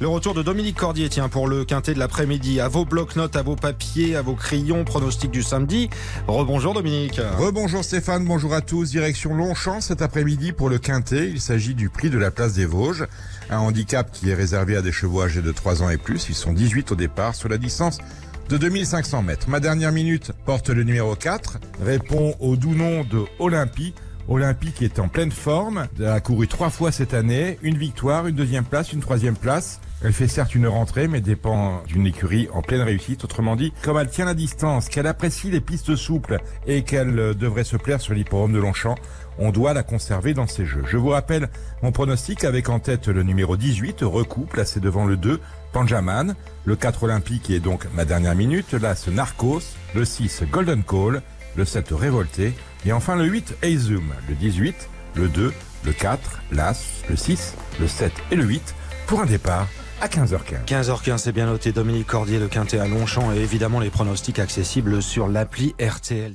Le retour de Dominique Cordier, tiens, pour le quintet de l'après-midi. À vos blocs-notes, à vos papiers, à vos crayons, pronostics du samedi. Rebonjour Dominique. Rebonjour Stéphane, bonjour à tous. Direction Longchamp cet après-midi pour le quintet. Il s'agit du prix de la place des Vosges. Un handicap qui est réservé à des chevaux âgés de 3 ans et plus. Ils sont 18 au départ sur la distance de 2500 mètres. Ma dernière minute porte le numéro 4, répond au doux nom de Olympie. Olympie qui est en pleine forme, elle a couru trois fois cette année, une victoire, une deuxième place, une troisième place. Elle fait certes une rentrée, mais dépend d'une écurie en pleine réussite. Autrement dit, comme elle tient la distance, qu'elle apprécie les pistes souples et qu'elle euh, devrait se plaire sur l'hipporome de Longchamp, on doit la conserver dans ses jeux. Je vous rappelle mon pronostic avec en tête le numéro 18, Recoupe, placé devant le 2, Panjaman, le 4 Olympique est donc ma dernière minute, l'As Narcos, le 6 Golden Call, le 7 Révolté, et enfin le 8 Aizum, le 18, le 2, le 4, l'As, le 6, le 7 et le 8 pour un départ à 15h15. 15h15, c'est bien noté. Dominique Cordier, le quintet à Longchamp et évidemment les pronostics accessibles sur l'appli RTL.